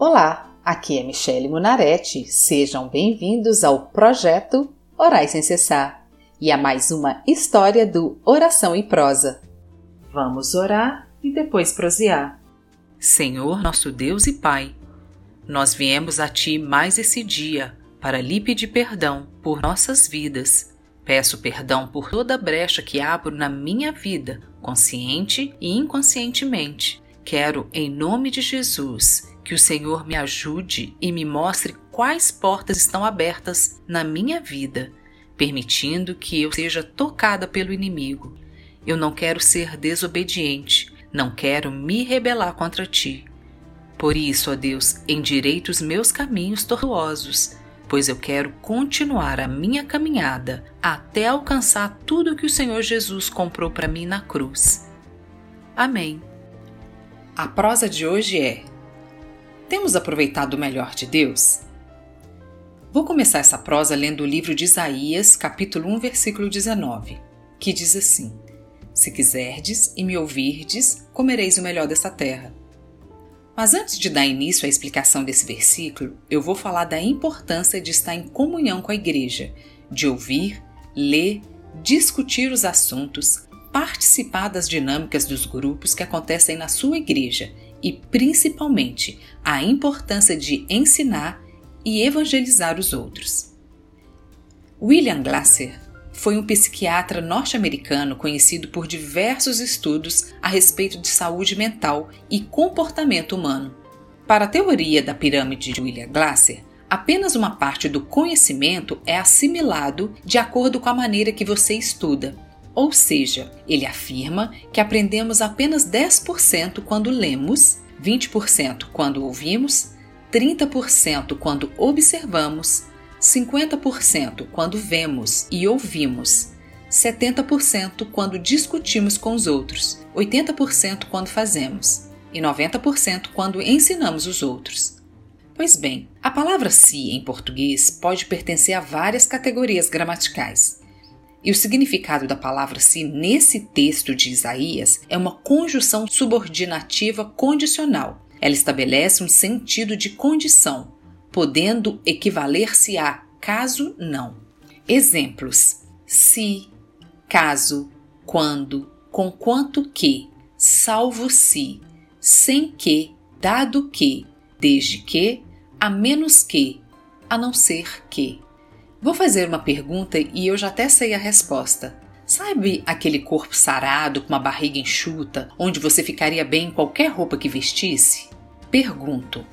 Olá, aqui é Michele Munarete. Sejam bem-vindos ao projeto Orais sem cessar e a mais uma história do Oração em Prosa. Vamos orar e depois prosear. Senhor, nosso Deus e Pai, nós viemos a Ti mais esse dia para lhe pedir perdão por nossas vidas. Peço perdão por toda brecha que abro na minha vida, consciente e inconscientemente. Quero, em nome de Jesus, que o Senhor me ajude e me mostre quais portas estão abertas na minha vida, permitindo que eu seja tocada pelo inimigo. Eu não quero ser desobediente, não quero me rebelar contra ti. Por isso, ó Deus, endireita os meus caminhos tortuosos pois eu quero continuar a minha caminhada até alcançar tudo que o Senhor Jesus comprou para mim na cruz. Amém. A prosa de hoje é: Temos aproveitado o melhor de Deus? Vou começar essa prosa lendo o livro de Isaías, capítulo 1, versículo 19, que diz assim: Se quiserdes e me ouvirdes, comereis o melhor dessa terra. Mas antes de dar início à explicação desse versículo, eu vou falar da importância de estar em comunhão com a igreja, de ouvir, ler, discutir os assuntos, participar das dinâmicas dos grupos que acontecem na sua igreja e, principalmente, a importância de ensinar e evangelizar os outros. William Glasser foi um psiquiatra norte-americano conhecido por diversos estudos a respeito de saúde mental e comportamento humano. Para a teoria da pirâmide de William Glasser, apenas uma parte do conhecimento é assimilado de acordo com a maneira que você estuda. Ou seja, ele afirma que aprendemos apenas 10% quando lemos, 20% quando ouvimos, 30% quando observamos 50% quando vemos e ouvimos, 70% quando discutimos com os outros, 80% quando fazemos e 90% quando ensinamos os outros. Pois bem, a palavra si em português pode pertencer a várias categorias gramaticais. E o significado da palavra si nesse texto de Isaías é uma conjunção subordinativa condicional. Ela estabelece um sentido de condição, podendo equivaler-se a caso não. Exemplos: se, caso, quando, com quanto que, salvo se, sem que, dado que, desde que, a menos que, a não ser que. Vou fazer uma pergunta e eu já até sei a resposta. Sabe aquele corpo sarado com uma barriga enxuta, onde você ficaria bem em qualquer roupa que vestisse? Pergunto: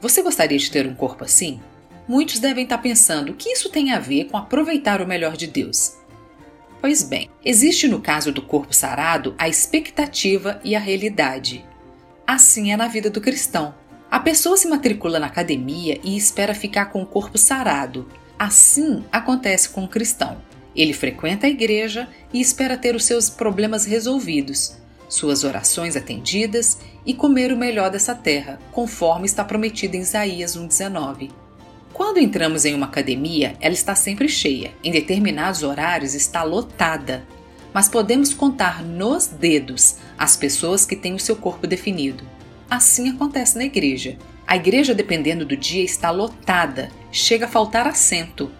você gostaria de ter um corpo assim? Muitos devem estar pensando que isso tem a ver com aproveitar o melhor de Deus. Pois bem, existe no caso do corpo sarado a expectativa e a realidade. Assim é na vida do cristão. A pessoa se matricula na academia e espera ficar com o corpo sarado. Assim acontece com o cristão. Ele frequenta a igreja e espera ter os seus problemas resolvidos, suas orações atendidas e comer o melhor dessa terra, conforme está prometido em Isaías 1,19. Quando entramos em uma academia, ela está sempre cheia, em determinados horários está lotada, mas podemos contar nos dedos as pessoas que têm o seu corpo definido. Assim acontece na igreja. A igreja, dependendo do dia, está lotada, chega a faltar assento.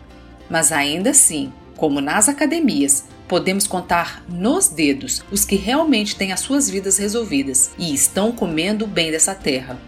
Mas ainda assim, como nas academias, podemos contar nos dedos os que realmente têm as suas vidas resolvidas e estão comendo o bem dessa terra.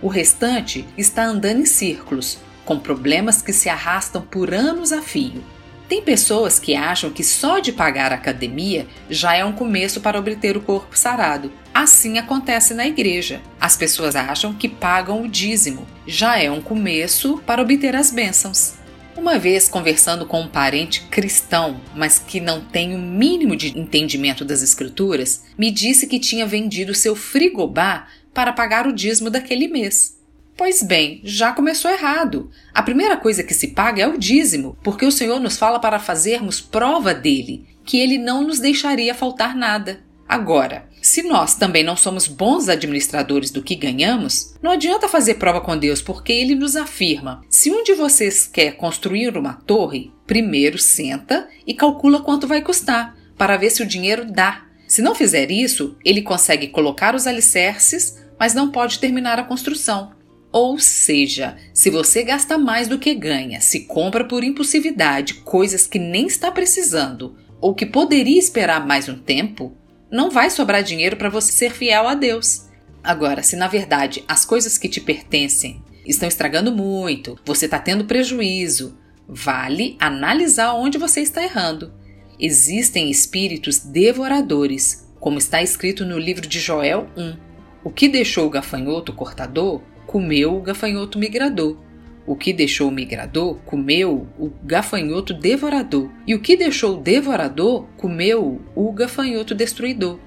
O restante está andando em círculos, com problemas que se arrastam por anos a fio. Tem pessoas que acham que só de pagar a academia já é um começo para obter o corpo sarado. Assim acontece na igreja. As pessoas acham que pagam o dízimo, já é um começo para obter as bênçãos. Uma vez conversando com um parente cristão, mas que não tem o mínimo de entendimento das escrituras, me disse que tinha vendido seu frigobar para pagar o dízimo daquele mês. Pois bem, já começou errado. A primeira coisa que se paga é o dízimo, porque o Senhor nos fala para fazermos prova dele, que ele não nos deixaria faltar nada. Agora, se nós também não somos bons administradores do que ganhamos, não adianta fazer prova com Deus, porque ele nos afirma: se um de vocês quer construir uma torre, primeiro senta e calcula quanto vai custar, para ver se o dinheiro dá. Se não fizer isso, ele consegue colocar os alicerces, mas não pode terminar a construção. Ou seja, se você gasta mais do que ganha, se compra por impulsividade coisas que nem está precisando ou que poderia esperar mais um tempo, não vai sobrar dinheiro para você ser fiel a Deus. Agora, se na verdade as coisas que te pertencem estão estragando muito, você está tendo prejuízo, vale analisar onde você está errando. Existem espíritos devoradores, como está escrito no livro de Joel 1. O que deixou o gafanhoto cortador comeu o gafanhoto migrador. O que deixou o migrador comeu o gafanhoto devorador. E o que deixou o devorador comeu o gafanhoto destruidor.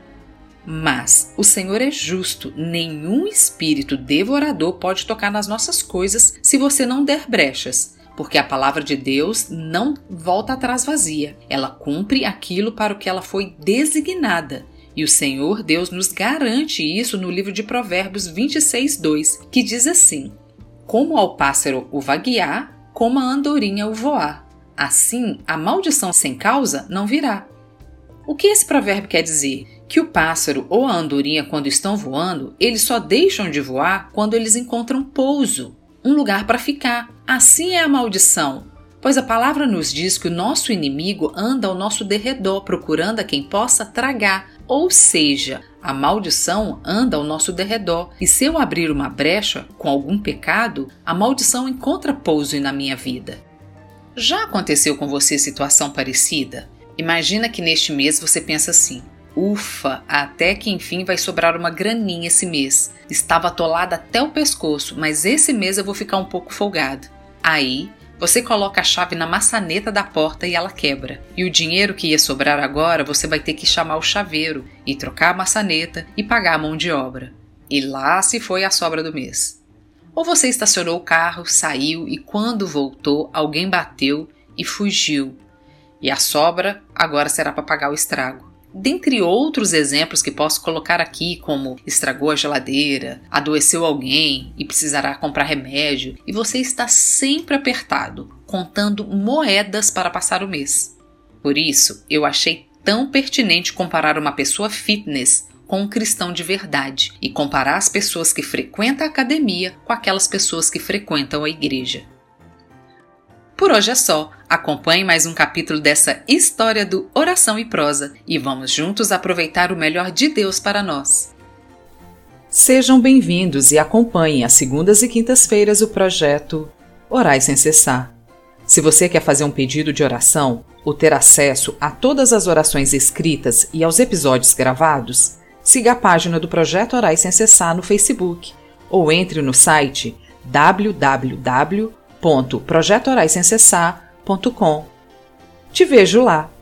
Mas o Senhor é justo, nenhum espírito devorador pode tocar nas nossas coisas se você não der brechas, porque a palavra de Deus não volta atrás vazia, ela cumpre aquilo para o que ela foi designada. E o Senhor Deus nos garante isso no livro de Provérbios 26, 2, que diz assim: Como ao pássaro o vaguear, como a andorinha o voar. Assim, a maldição sem causa não virá. O que esse provérbio quer dizer? Que o pássaro ou a andorinha, quando estão voando, eles só deixam de voar quando eles encontram pouso, um lugar para ficar. Assim é a maldição. Pois a palavra nos diz que o nosso inimigo anda ao nosso derredor procurando a quem possa tragar, ou seja, a maldição anda ao nosso derredor, e se eu abrir uma brecha com algum pecado, a maldição encontra pouso na minha vida. Já aconteceu com você situação parecida? Imagina que neste mês você pensa assim: ufa, até que enfim vai sobrar uma graninha esse mês. Estava atolada até o pescoço, mas esse mês eu vou ficar um pouco folgado. Aí você coloca a chave na maçaneta da porta e ela quebra. E o dinheiro que ia sobrar agora você vai ter que chamar o chaveiro e trocar a maçaneta e pagar a mão de obra. E lá se foi a sobra do mês. Ou você estacionou o carro, saiu e quando voltou alguém bateu e fugiu. E a sobra agora será para pagar o estrago dentre outros exemplos que posso colocar aqui, como estragou a geladeira, adoeceu alguém e precisará comprar remédio, e você está sempre apertado, contando moedas para passar o mês. Por isso, eu achei tão pertinente comparar uma pessoa fitness com um cristão de verdade e comparar as pessoas que frequentam a academia com aquelas pessoas que frequentam a igreja. Por hoje é só. Acompanhe mais um capítulo dessa história do Oração e Prosa e vamos juntos aproveitar o melhor de Deus para nós. Sejam bem-vindos e acompanhem às segundas e quintas-feiras o projeto Orai Sem Cessar. Se você quer fazer um pedido de oração ou ter acesso a todas as orações escritas e aos episódios gravados, siga a página do Projeto Orai Sem Cessar no Facebook ou entre no site www www.projetoraissemcessar.com. Te vejo lá!